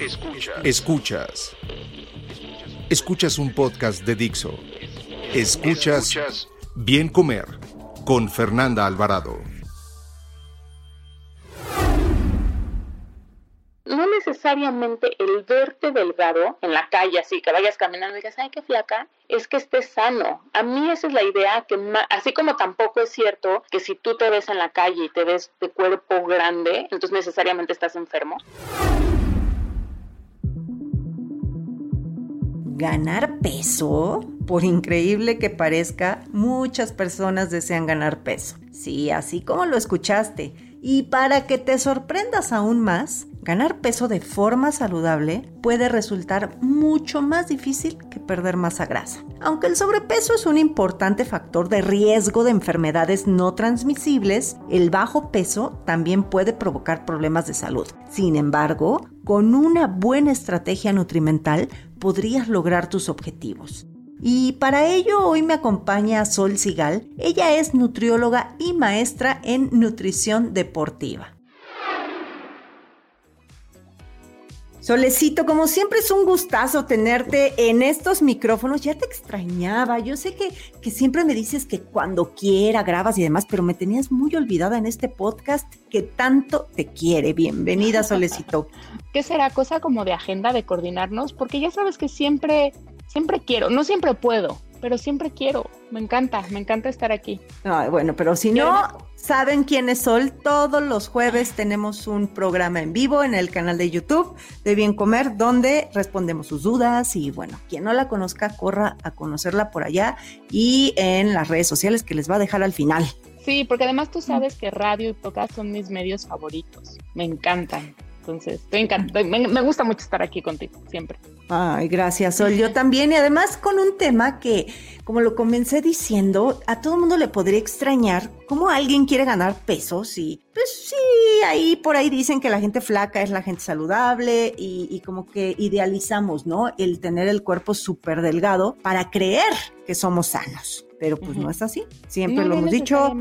Escuchas. Escuchas. Escuchas un podcast de Dixo. Escuchas Bien Comer con Fernanda Alvarado. no necesariamente el verte delgado en la calle, así que vayas caminando y digas, ay, qué flaca, es que estés sano. A mí esa es la idea que, así como tampoco es cierto que si tú te ves en la calle y te ves de cuerpo grande, entonces necesariamente estás enfermo. Ganar peso? Por increíble que parezca, muchas personas desean ganar peso. Sí, así como lo escuchaste. Y para que te sorprendas aún más, ganar peso de forma saludable puede resultar mucho más difícil que perder masa grasa. Aunque el sobrepeso es un importante factor de riesgo de enfermedades no transmisibles, el bajo peso también puede provocar problemas de salud. Sin embargo, con una buena estrategia nutrimental podrías lograr tus objetivos. Y para ello hoy me acompaña Sol Sigal. Ella es nutrióloga y maestra en nutrición deportiva. Solecito, como siempre es un gustazo tenerte en estos micrófonos. Ya te extrañaba. Yo sé que, que, siempre me dices que cuando quiera grabas y demás, pero me tenías muy olvidada en este podcast que tanto te quiere. Bienvenida, Solecito. ¿Qué será? Cosa como de agenda de coordinarnos, porque ya sabes que siempre, siempre quiero, no siempre puedo, pero siempre quiero. Me encanta, me encanta estar aquí. bueno, pero si no saben quién es Sol, todos los jueves tenemos un programa en vivo en el canal de YouTube de Bien Comer, donde respondemos sus dudas y bueno, quien no la conozca, corra a conocerla por allá y en las redes sociales que les va a dejar al final. Sí, porque además tú sabes que radio y podcast son mis medios favoritos. Me encantan. Entonces, me, gusta mucho estar aquí contigo, siempre. Ay, gracias, Sol. Yo también. Y además con un tema que, como lo comencé diciendo, a todo el mundo le podría extrañar cómo alguien quiere ganar pesos y pues sí, ahí por ahí dicen que la gente flaca es la gente saludable y, y como que idealizamos, ¿no? El tener el cuerpo súper delgado para creer que somos sanos pero pues no es así. Siempre lo hemos dicho,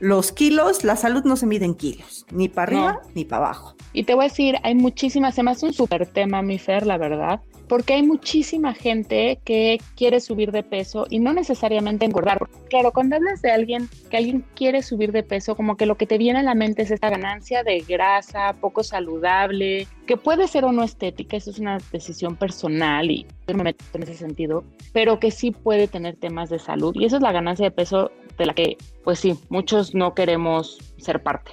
los kilos, la salud no se mide en kilos, ni para arriba ni para abajo. Y te voy a decir, hay muchísimas, se me hace un súper tema, mi Fer, la verdad, porque hay muchísima gente que quiere subir de peso y no necesariamente engordar. Claro, cuando hablas de alguien que alguien quiere subir de peso, como que lo que te viene a la mente es esta ganancia de grasa, poco saludable, que puede ser o no estética, eso es una decisión personal y me meto en ese sentido, pero que sí puede tener temas de salud y eso es la ganancia de peso de la que, pues sí, muchos no queremos ser parte.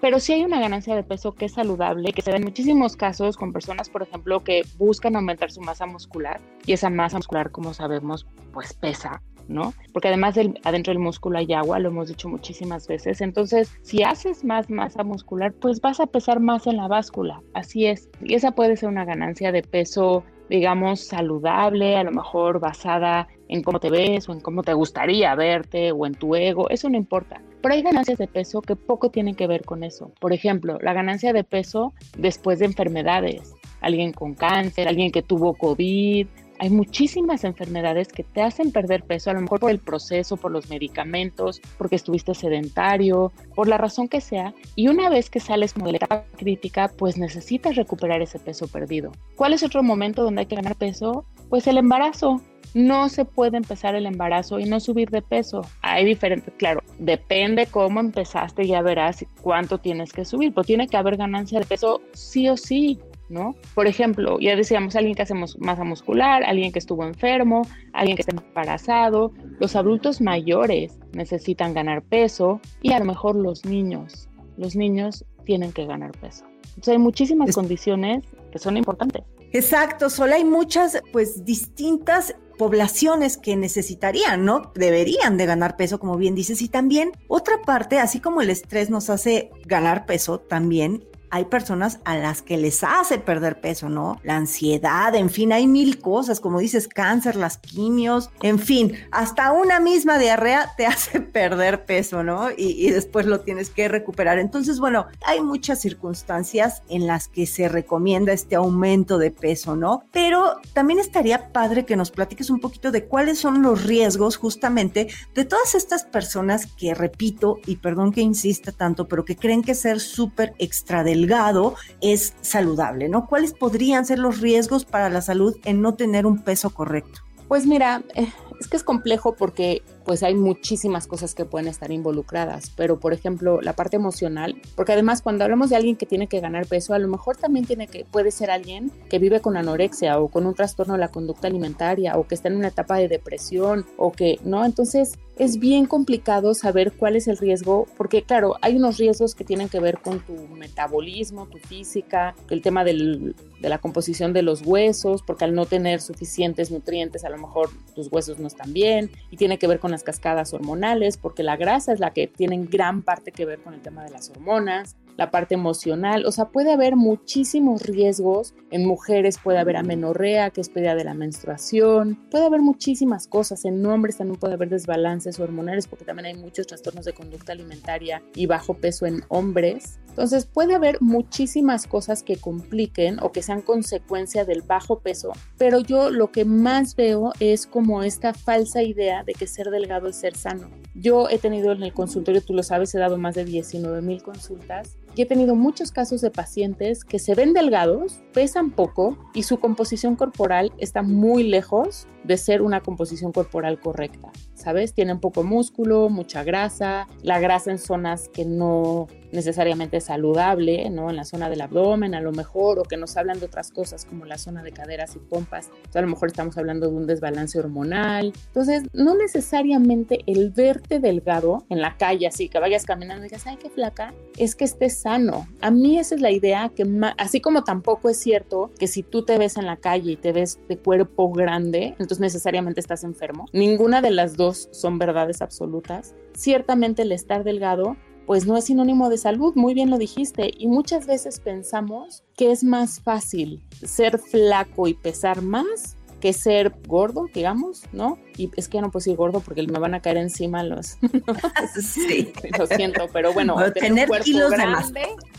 Pero sí hay una ganancia de peso que es saludable, que se da en muchísimos casos con personas, por ejemplo, que buscan aumentar su masa muscular y esa masa muscular, como sabemos, pues pesa, ¿no? Porque además del, adentro del músculo hay agua, lo hemos dicho muchísimas veces. Entonces, si haces más masa muscular, pues vas a pesar más en la báscula. Así es. Y esa puede ser una ganancia de peso digamos, saludable, a lo mejor basada en cómo te ves o en cómo te gustaría verte o en tu ego, eso no importa. Pero hay ganancias de peso que poco tienen que ver con eso. Por ejemplo, la ganancia de peso después de enfermedades, alguien con cáncer, alguien que tuvo COVID. Hay muchísimas enfermedades que te hacen perder peso, a lo mejor por el proceso, por los medicamentos, porque estuviste sedentario, por la razón que sea. Y una vez que sales como de la etapa crítica, pues necesitas recuperar ese peso perdido. ¿Cuál es otro momento donde hay que ganar peso? Pues el embarazo no se puede empezar el embarazo y no subir de peso. Hay diferentes, claro, depende cómo empezaste, ya verás cuánto tienes que subir, pero tiene que haber ganancia de peso sí o sí. ¿No? Por ejemplo, ya decíamos, alguien que hace masa muscular, alguien que estuvo enfermo, alguien que está embarazado, los adultos mayores necesitan ganar peso y a lo mejor los niños, los niños tienen que ganar peso. Entonces hay muchísimas condiciones que son importantes. Exacto, solo hay muchas, pues distintas poblaciones que necesitarían, ¿no? Deberían de ganar peso, como bien dices, y también otra parte, así como el estrés nos hace ganar peso, también hay personas a las que les hace perder peso, ¿no? La ansiedad, en fin, hay mil cosas, como dices, cáncer, las quimios, en fin, hasta una misma diarrea te hace perder peso, ¿no? Y, después lo tienes que recuperar. Entonces, bueno, hay muchas circunstancias en las que se recomienda este aumento de peso, ¿no? Pero también estaría padre que nos platiques un poquito de cuáles son los riesgos justamente de todas estas personas que, repito, y perdón que insista tanto, pero que creen que ser súper extra delgado es saludable, ¿no? ¿Cuáles podrían ser los riesgos para la salud en no tener un peso correcto? Pues mira, eh, es que es complejo porque pues hay muchísimas cosas que pueden estar involucradas, pero por ejemplo la parte emocional, porque además cuando hablamos de alguien que tiene que ganar peso, a lo mejor también tiene que puede ser alguien que vive con anorexia o con un trastorno de la conducta alimentaria o que está en una etapa de depresión o que no, entonces es bien complicado saber cuál es el riesgo, porque claro, hay unos riesgos que tienen que ver con tu metabolismo, tu física, el tema del, de la composición de los huesos, porque al no tener suficientes nutrientes, a lo mejor tus huesos no están bien, y tiene que ver con las cascadas hormonales, porque la grasa es la que tiene gran parte que ver con el tema de las hormonas, la parte emocional, o sea, puede haber muchísimos riesgos. En mujeres puede haber amenorrea, que es pérdida de la menstruación, puede haber muchísimas cosas. En hombres también puede haber desbalances hormonales, porque también hay muchos trastornos de conducta alimentaria y bajo peso en hombres. Entonces puede haber muchísimas cosas que compliquen o que sean consecuencia del bajo peso, pero yo lo que más veo es como esta falsa idea de que ser delgado es ser sano. Yo he tenido en el consultorio, tú lo sabes, he dado más de 19 mil consultas y he tenido muchos casos de pacientes que se ven delgados, pesan poco y su composición corporal está muy lejos de ser una composición corporal correcta. ¿Sabes? Tienen poco músculo, mucha grasa, la grasa en zonas que no necesariamente saludable, ¿no? En la zona del abdomen a lo mejor, o que nos hablan de otras cosas como la zona de caderas y pompas. Entonces, a lo mejor estamos hablando de un desbalance hormonal. Entonces, no necesariamente el verte delgado en la calle, así que vayas caminando y digas, ay, qué flaca, es que estés sano. A mí esa es la idea que, así como tampoco es cierto que si tú te ves en la calle y te ves de cuerpo grande, entonces necesariamente estás enfermo. Ninguna de las dos son verdades absolutas. Ciertamente el estar delgado pues no es sinónimo de salud, muy bien lo dijiste, y muchas veces pensamos que es más fácil ser flaco y pesar más que ser gordo, digamos, ¿no? Y es que ya no puedo decir gordo porque me van a caer encima los... sí. Lo siento, pero bueno, tener, kilos de más.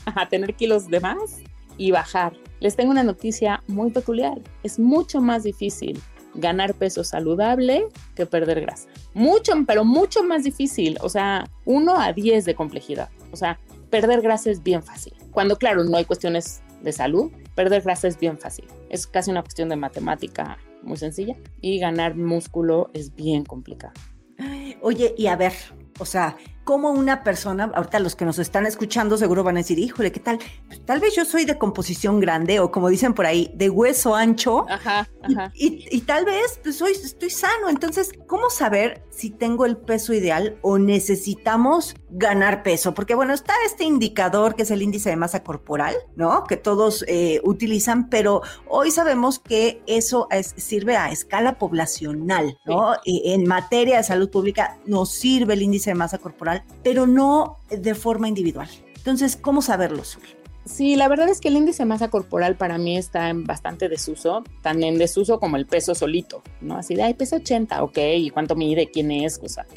Ajá, tener kilos de más y bajar. Les tengo una noticia muy peculiar. Es mucho más difícil ganar peso saludable que perder grasa. Mucho, pero mucho más difícil. O sea, 1 a 10 de complejidad. O sea, perder grasa es bien fácil. Cuando, claro, no hay cuestiones de salud, perder grasa es bien fácil. Es casi una cuestión de matemática muy sencilla. Y ganar músculo es bien complicado. Oye, y a ver, o sea, como una persona, ahorita los que nos están escuchando seguro van a decir, híjole, ¿qué tal? Pues, tal vez yo soy de composición grande o como dicen por ahí, de hueso ancho. Ajá, ajá. Y, tal vez pues, soy, estoy sano. Entonces, ¿cómo saber si tengo el peso ideal o necesitamos ganar peso? Porque bueno, está este indicador que es el índice de masa corporal, ¿no? Que todos eh, utilizan, pero hoy sabemos que eso sirve a escala poblacional, ¿no? en materia de salud pública nos sirve el índice de masa corporal pero no de forma individual. Entonces, ¿cómo saberlo, Sí, la verdad es que el índice de masa corporal para mí está en bastante desuso, tan en desuso como el peso solito, ¿no? Así de, ay, peso 80, ok, ¿y cuánto mide? ¿Quién es? O sea,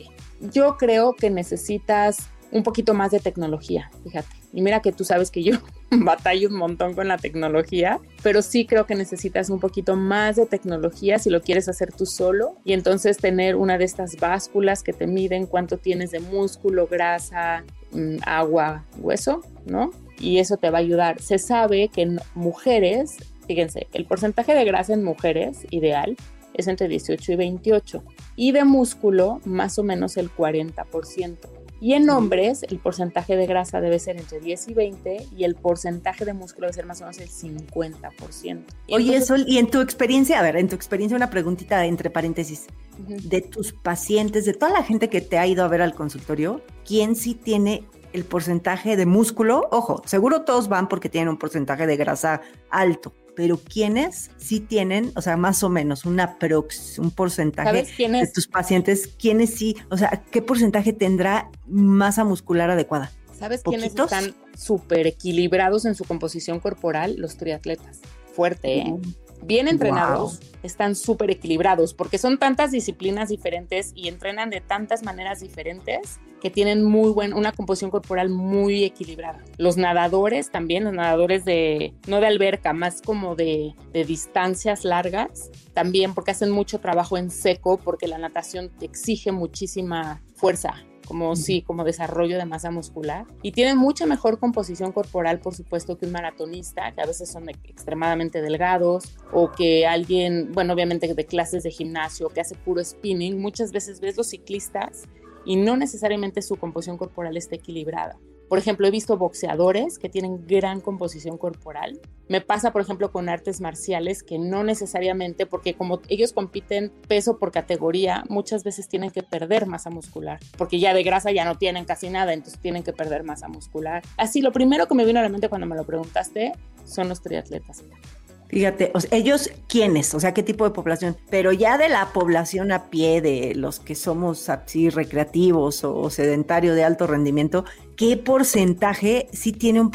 yo creo que necesitas un poquito más de tecnología, fíjate. Y mira que tú sabes que yo batallo un montón con la tecnología, pero sí creo que necesitas un poquito más de tecnología si lo quieres hacer tú solo y entonces tener una de estas básculas que te miden cuánto tienes de músculo, grasa, mm, agua, hueso, ¿no? Y eso te va a ayudar. Se sabe que en mujeres, fíjense, el porcentaje de grasa en mujeres ideal es entre 18 y 28 y de músculo más o menos el 40%. Y en hombres, el porcentaje de grasa debe ser entre 10 y 20 y el porcentaje de músculo debe ser más o menos el 50%. Oye, Sol, y en tu experiencia, a ver, en tu experiencia una preguntita entre paréntesis, de tus pacientes, de toda la gente que te ha ido a ver al consultorio, ¿quién sí tiene el porcentaje de músculo? Ojo, seguro todos van porque tienen un porcentaje de grasa alto, pero ¿quiénes sí tienen, o sea, más o menos una prox, un porcentaje de tus pacientes, quiénes sí, o sea, qué porcentaje tendrá masa muscular adecuada? ¿Sabes quiénes están súper equilibrados en su composición corporal? Los triatletas. Fuerte, ¿eh? bien entrenados, están súper equilibrados, porque son tantas disciplinas diferentes y entrenan de tantas maneras diferentes que tienen muy buena, una composición corporal muy equilibrada. Los nadadores también, los nadadores de, no de alberca, más como de, de distancias largas, también porque hacen mucho trabajo en seco, porque la natación te exige muchísima fuerza como sí, como desarrollo de masa muscular. Y tienen mucha mejor composición corporal, por supuesto, que un maratonista, que a veces son extremadamente delgados, o que alguien, bueno, obviamente de clases de gimnasio, que hace puro spinning. Muchas veces ves los ciclistas y no necesariamente su composición corporal está equilibrada. Por ejemplo, he visto boxeadores que tienen gran composición corporal. Me pasa, por ejemplo, con artes marciales que no necesariamente, porque como ellos compiten peso por categoría, muchas veces tienen que perder masa muscular, porque ya de grasa ya no tienen casi nada, entonces tienen que perder masa muscular. Así, lo primero que me vino a la mente cuando me lo preguntaste son los triatletas. Fíjate, ellos quiénes, o sea, qué tipo de población, pero ya de la población a pie, de los que somos así recreativos o sedentarios de alto rendimiento, ¿qué porcentaje sí tiene un,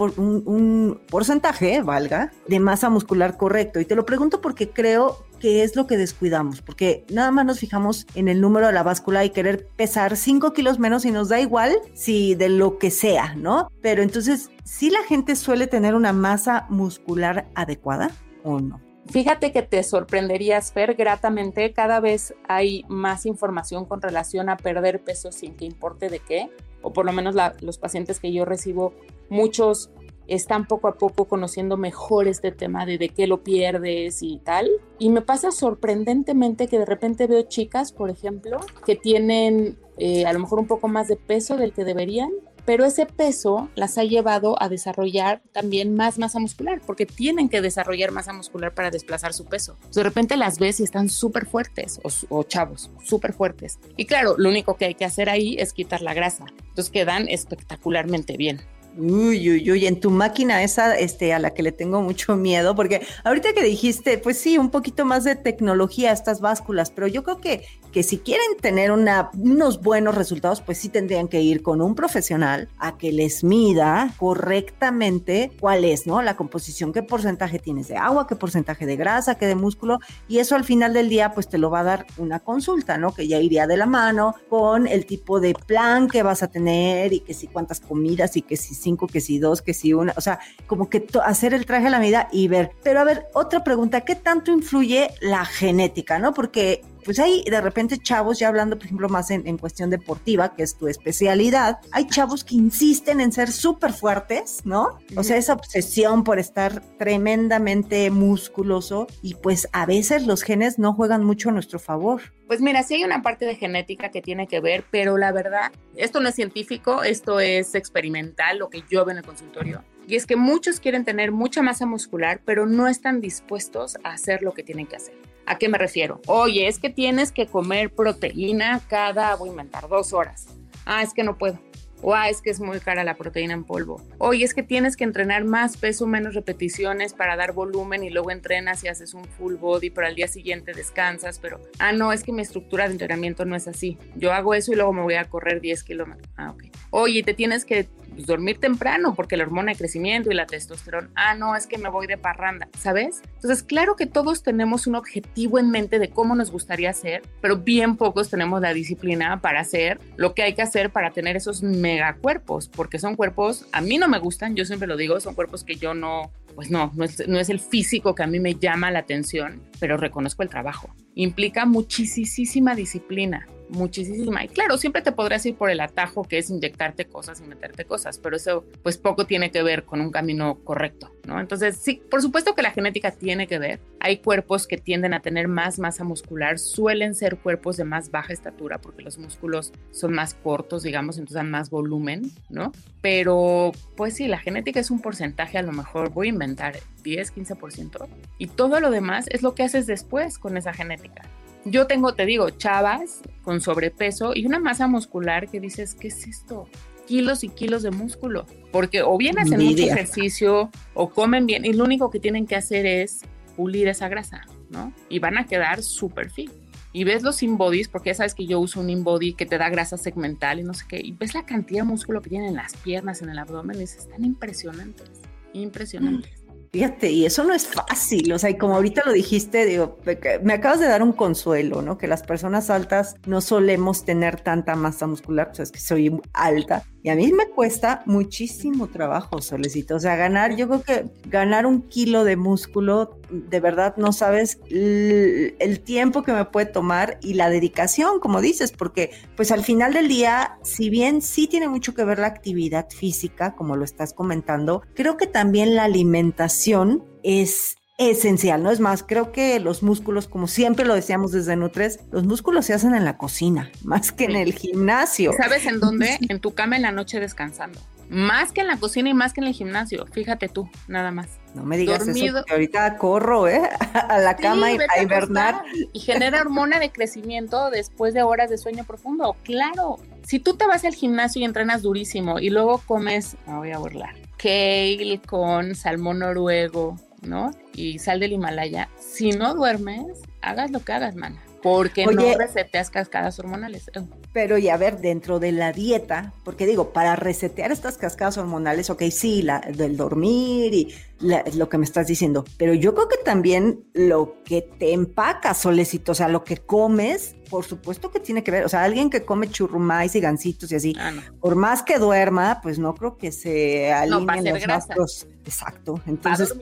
un, porcentaje, valga, de masa muscular correcto? Y te lo pregunto porque creo que es lo que descuidamos, porque nada más nos fijamos en el número de la báscula y querer pesar 5 kilos menos y nos da igual si de lo que sea, ¿no? Pero entonces, ¿sí la gente suele tener una masa muscular adecuada? O no? Fíjate que te sorprenderías, Fer, gratamente cada vez hay más información con relación a perder peso sin que importe de qué, o por lo menos los pacientes que yo recibo, muchos están poco a poco conociendo mejor este tema de de qué lo pierdes y tal. Y me pasa sorprendentemente que de repente veo chicas, por ejemplo, que tienen eh, a lo mejor un poco más de peso del que deberían pero ese peso las ha llevado a desarrollar también más masa muscular, porque tienen que desarrollar masa muscular para desplazar su peso. De repente las ves y están súper fuertes, o, chavos, súper fuertes. Y claro, lo único que hay que hacer ahí es quitar la grasa. Entonces quedan espectacularmente bien. Uy, uy, uy, en tu máquina esa, este, a la que le tengo mucho miedo, porque ahorita que dijiste, pues sí, un poquito más de tecnología estas básculas, pero yo creo que, que si quieren tener unos buenos resultados, pues sí tendrían que ir con un profesional a que les mida correctamente cuál es, ¿no? La composición, qué porcentaje tienes de agua, qué porcentaje de grasa, qué de músculo, y eso al final del día, pues te lo va a dar una consulta, ¿no? Que ya iría de la mano con el tipo de plan que vas a tener y que si cuántas comidas y que si cinco, que si dos, que si una, o sea, como que hacer el traje a la medida y ver. Pero a ver, otra pregunta, ¿qué tanto influye la genética, no? Porque pues hay de repente chavos, ya hablando por ejemplo más en, cuestión deportiva, que es tu especialidad, hay chavos que insisten en ser súper fuertes, ¿no? O sea, esa obsesión por estar tremendamente musculoso y pues a veces los genes no juegan mucho a nuestro favor. Pues mira, sí hay una parte de genética que tiene que ver, pero la verdad, esto no es científico, esto es experimental, lo que yo veo en el consultorio. Y es que muchos quieren tener mucha masa muscular, pero no están dispuestos a hacer lo que tienen que hacer. ¿A qué me refiero? Oye, es que tienes que comer proteína cada, voy a inventar, dos horas. Ah, es que no puedo. O ah, es que es muy cara la proteína en polvo. Oye, es que tienes que entrenar más peso, menos repeticiones para dar volumen y luego entrenas y haces un full body, pero al día siguiente descansas. Pero, ah, no, es que mi estructura de entrenamiento no es así. Yo hago eso y luego me voy a correr 10 kilómetros. Ah, ok. Oye, te tienes que pues, dormir temprano porque la hormona de crecimiento y la testosterona, ah, no, es que me voy de parranda, ¿sabes? Entonces, claro que todos tenemos un objetivo en mente de cómo nos gustaría hacer, pero bien pocos tenemos la disciplina para hacer lo que hay que hacer para tener esos megacuerpos, porque son cuerpos, a mí no me gustan, yo siempre lo digo, son cuerpos que yo no, pues no, no es, no es el físico que a mí me llama la atención, pero reconozco el trabajo. Implica muchísima disciplina muchísima. Y claro, siempre te podrás ir por el atajo que es inyectarte cosas y meterte cosas, pero eso pues poco tiene que ver con un camino correcto, ¿no? Entonces, sí, por supuesto que la genética tiene que ver. Hay cuerpos que tienden a tener más masa muscular, suelen ser cuerpos de más baja estatura porque los músculos son más cortos, digamos, entonces dan más volumen, ¿no? Pero pues sí, la genética es un porcentaje, a lo mejor voy a inventar 10, 15%, y todo lo demás es lo que haces después con esa genética. Yo tengo, te digo, chavas con sobrepeso y una masa muscular que dices, ¿qué es esto? Kilos y kilos de músculo. Porque o bien hacen mucho ejercicio o comen bien y lo único que tienen que hacer es pulir esa grasa, ¿no? Y van a quedar súper fit. Y ves los InBodies, porque ya sabes que yo uso un InBody que te da grasa segmental y no sé qué, y ves la cantidad de músculo que tienen en las piernas, en el abdomen, y dices, están impresionantes, impresionantes. Fíjate, y eso no es fácil, o sea, y como ahorita lo dijiste, digo, me acabas de dar un consuelo, ¿no? Que las personas altas no solemos tener tanta masa muscular, o sea, es que soy alta, y a mí me cuesta muchísimo trabajo, Solecito. O sea, ganar, yo creo que ganar un kilo de músculo, de verdad no sabes el, tiempo que me puede tomar y la dedicación, como dices, porque pues al final del día, si bien sí tiene mucho que ver la actividad física, como lo estás comentando, creo que también la alimentación es esencial, ¿no? Es más, creo que los músculos, como siempre lo decíamos desde Nutres, los músculos se hacen en la cocina, más que en el gimnasio. ¿Sabes en dónde? En tu cama en la noche descansando. Más que en la cocina y más que en el gimnasio. Fíjate tú, nada más. No me digas eso, porque ahorita corro, ¿eh? A la cama y a hibernar. Y genera hormona de crecimiento después de horas de sueño profundo. Claro. Si tú te vas al gimnasio y entrenas durísimo y luego comes, me voy a burlar, kale con salmón noruego, ¿no? Y sal del Himalaya. Si no duermes, hagas lo que hagas, mana. Porque no reseteas cascadas hormonales. Pero y a ver, dentro de la dieta, porque digo, para resetear estas cascadas hormonales, ok, sí, la, del dormir y lo que me estás diciendo, pero yo creo que también lo que te empaca, solecito, o sea, lo que comes, por supuesto que tiene que ver, o sea, alguien que come churrumais y gancitos y así, ah, por más que duerma, pues no creo que se alineen los gastos. Exacto. Entonces,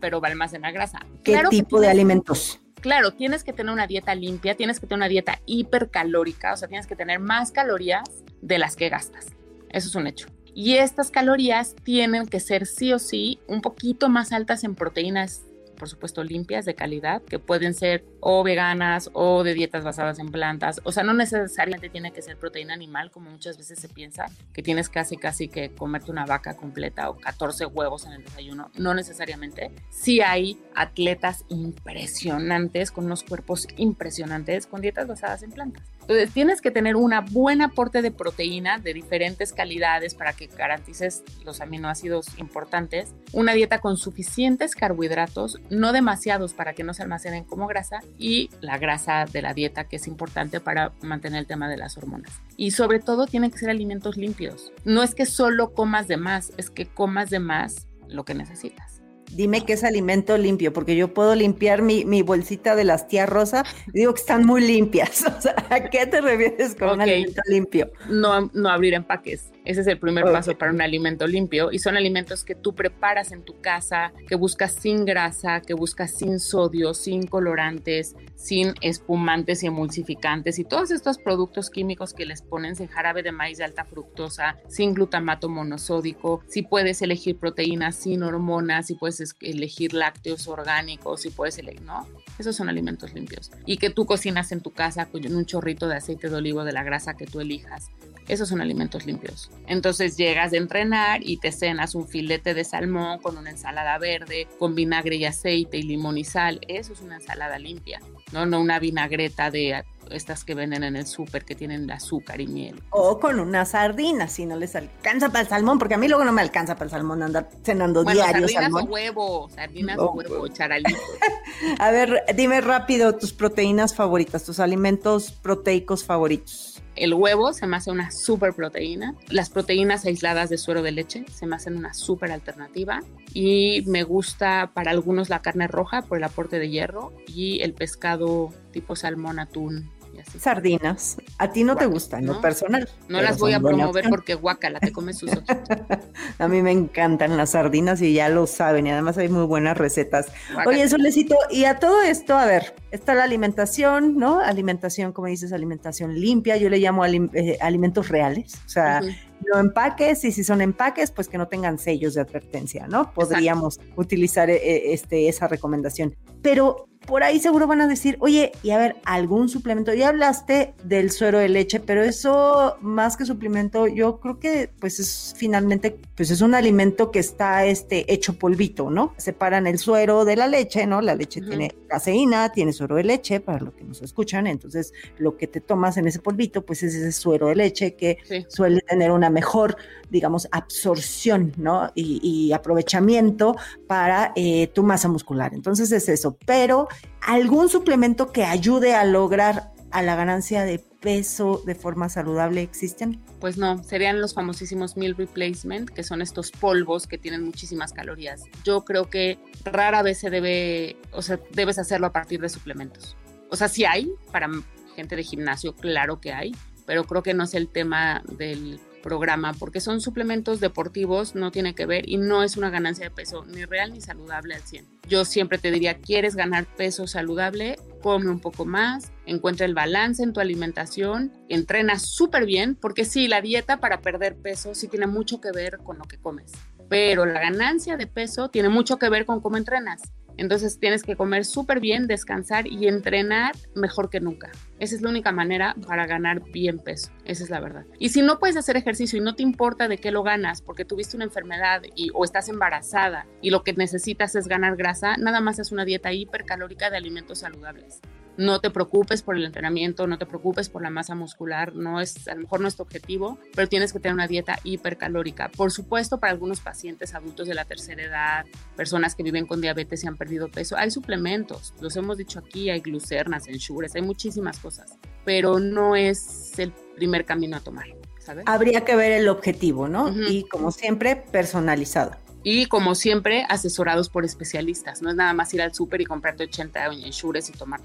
pero va a almacenar grasa. ¿Qué tipo de alimentos? Claro, tienes que tener una dieta limpia, tienes que tener una dieta hipercalórica, o sea, tienes que tener más calorías de las que gastas. Eso es un hecho. Y estas calorías tienen que ser sí o sí un poquito más altas en proteínas por supuesto, limpias, de calidad, que pueden ser o veganas o de dietas basadas en plantas. O sea, no necesariamente tiene que ser proteína animal, como muchas veces se piensa, que tienes casi, casi que comerte una vaca completa o 14 huevos en el desayuno. No necesariamente. Sí hay atletas impresionantes, con unos cuerpos impresionantes, con dietas basadas en plantas. Entonces, tienes que tener un buen aporte de proteína de diferentes calidades para que garantices los aminoácidos importantes, una dieta con suficientes carbohidratos, no demasiados para que no se almacenen como grasa, y la grasa de la dieta que es importante para mantener el tema de las hormonas. Y sobre todo tienen que ser alimentos limpios. No es que solo comas de más, es que comas de más lo que necesitas. Dime qué es alimento limpio, porque yo puedo limpiar mi, mi bolsita de las tías Rosa y digo que están muy limpias. O sea, ¿a qué te refieres con un alimento limpio? No, no abrir empaques. Ese es el primer paso para un alimento limpio y son alimentos que tú preparas en tu casa, que buscas sin grasa, que buscas sin sodio, sin colorantes, sin espumantes y emulsificantes y todos estos productos químicos que les ponen en jarabe de maíz de alta fructosa, sin glutamato monosódico, si puedes elegir proteínas sin hormonas, si puedes elegir lácteos orgánicos, si puedes elegir, ¿no? Esos son alimentos limpios. Y que tú cocinas en tu casa con un chorrito de aceite de olivo de la grasa que tú elijas. Esos son alimentos limpios. Entonces llegas de entrenar y te cenas un filete de salmón con una ensalada verde, con vinagre y aceite y limón y sal. Eso es una ensalada limpia, no, no una vinagreta de estas que venden en el súper que tienen azúcar y miel. O con una sardina, si no les alcanza para el salmón, porque a mí luego no me alcanza para el salmón andar cenando bueno, diario sardinas salmón. o huevo, sardinas o huevo, charalitos. a ver, dime rápido tus proteínas favoritas, tus alimentos proteicos favoritos. El huevo se me hace una super proteína. Las proteínas aisladas de suero de leche se me hacen una super alternativa. Y me gusta para algunos la carne roja por el aporte de hierro y el pescado tipo salmón, atún, Sardinas. A ti no te gustan, ¿no? personal. No las voy a promover porque guacala, te comes sus ojos. a mí me encantan las sardinas y ya lo saben. Y además hay muy buenas recetas. Oye, Solecito, y a todo esto, a ver, está la alimentación, ¿no? Alimentación, como dices, alimentación limpia. Yo le llamo eh, alimentos reales. O sea, no empaques y si son empaques, pues que no tengan sellos de advertencia, ¿no? Podríamos utilizar eh, este, esa recomendación. Pero por ahí seguro van a decir, oye, y a ver, algún suplemento. Ya hablaste del suero de leche, pero eso más que suplemento, yo creo que pues es finalmente, pues es un alimento que está este, hecho polvito, ¿no? Separan el suero de la leche, ¿no? La leche tiene caseína, tiene suero de leche, para los que nos escuchan, entonces lo que te tomas en ese polvito, pues es ese suero de leche que suele tener una mejor, digamos, absorción, ¿no? Y, aprovechamiento para eh, tu masa muscular. Entonces es eso, pero algún suplemento que ayude a lograr a la ganancia de peso de forma saludable existen? Pues no, serían los famosísimos meal replacement, que son estos polvos que tienen muchísimas calorías. Yo creo que rara vez se debe, o sea, debes hacerlo a partir de suplementos. O sea, sí hay para gente de gimnasio, claro que hay, pero creo que no es el tema del programa porque son suplementos deportivos, no tiene que ver y no es una ganancia de peso ni real ni saludable al 100. Yo siempre te diría, ¿quieres ganar peso saludable? Come un poco más, encuentra el balance en tu alimentación, entrena súper bien, porque sí, la dieta para perder peso sí tiene mucho que ver con lo que comes, pero la ganancia de peso tiene mucho que ver con cómo entrenas. Entonces tienes que comer súper bien, descansar y entrenar mejor que nunca. Esa es la única manera para ganar bien peso. Esa es la verdad. Y si no puedes hacer ejercicio y no te importa de qué lo ganas porque tuviste una enfermedad o estás embarazada y lo que necesitas es ganar grasa, nada más es una dieta hipercalórica de alimentos saludables no te preocupes por el entrenamiento, no te preocupes por la masa muscular, no es, a lo mejor no es tu objetivo, pero tienes que tener una dieta hipercalórica. Por supuesto, para algunos pacientes adultos de la tercera edad, personas que viven con diabetes y han perdido peso, hay suplementos, los hemos dicho aquí, hay glucernas, ensures, hay muchísimas cosas, pero no es el primer camino a tomar. ¿sabes? Habría que ver el objetivo, ¿no? Y como siempre, personalizado y como siempre asesorados por especialistas. No es nada más ir al súper y comprarte 80 ensures y tomar.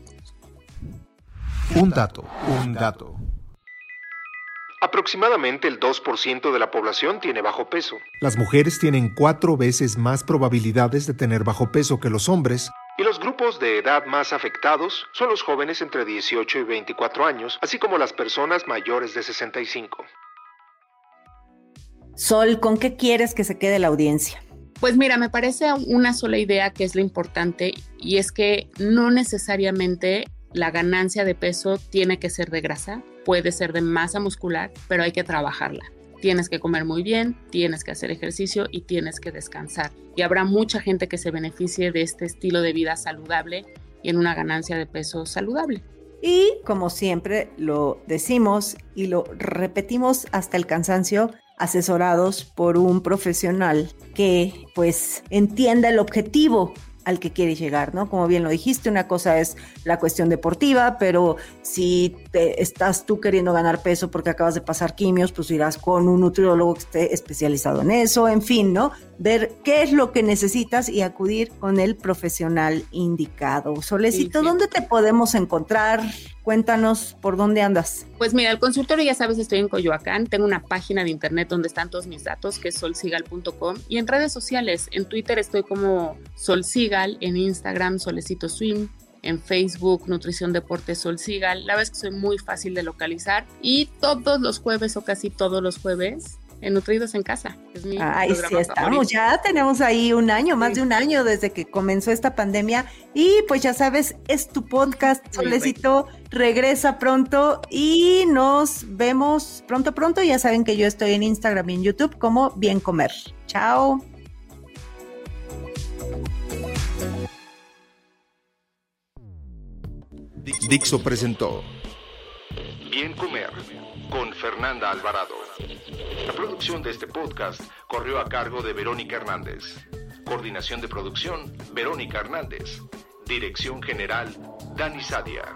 Un dato, un dato. Aproximadamente el 2% de la población tiene bajo peso. Las mujeres tienen cuatro veces más probabilidades de tener bajo peso que los hombres. Y los grupos de edad más afectados son los jóvenes entre 18 y 24 años, así como las personas mayores de 65. Sol, ¿con qué quieres que se quede la audiencia? Pues mira, me parece una sola idea que es lo importante y es que no necesariamente la ganancia de peso tiene que ser de grasa, puede ser de masa muscular, pero hay que trabajarla. Tienes que comer muy bien, tienes que hacer ejercicio y tienes que descansar. Y habrá mucha gente que se beneficie de este estilo de vida saludable y en una ganancia de peso saludable. Y como siempre lo decimos y lo repetimos hasta el cansancio, asesorados por un profesional que pues entienda el objetivo al que quieres llegar, ¿no? Como bien lo dijiste, una cosa es la cuestión deportiva, pero si te estás tú queriendo ganar peso porque acabas de pasar quimios, pues irás con un nutriólogo que esté especializado en eso, en fin, ¿no? Ver qué es lo que necesitas y acudir con el profesional indicado. Solecito, ¿dónde te podemos encontrar? Cuéntanos por dónde andas. Pues mira, el consultorio ya sabes, estoy en Coyoacán, tengo una página de internet donde están todos mis datos, que es solsigal.com, y en redes sociales, en Twitter estoy como solsigal, en Instagram solecito swim, en Facebook, Nutrición Deporte Sol Sigal. La verdad es que soy muy fácil de localizar y todos los jueves o casi todos los jueves en Nutridos en Casa. Es mi Ay, sí, estamos, ya tenemos ahí un año, más de un año desde que comenzó esta pandemia. Y pues ya sabes, es tu podcast, Solecito, regresa pronto y nos vemos pronto, pronto. Ya saben que yo estoy en Instagram y en YouTube como Bien Comer. Chao. Dixo presentó Bien Comer con Fernanda Alvarado. La producción de este podcast corrió a cargo de Verónica Hernández. Coordinación de producción, Verónica Hernández. Dirección General, Dani Sadia.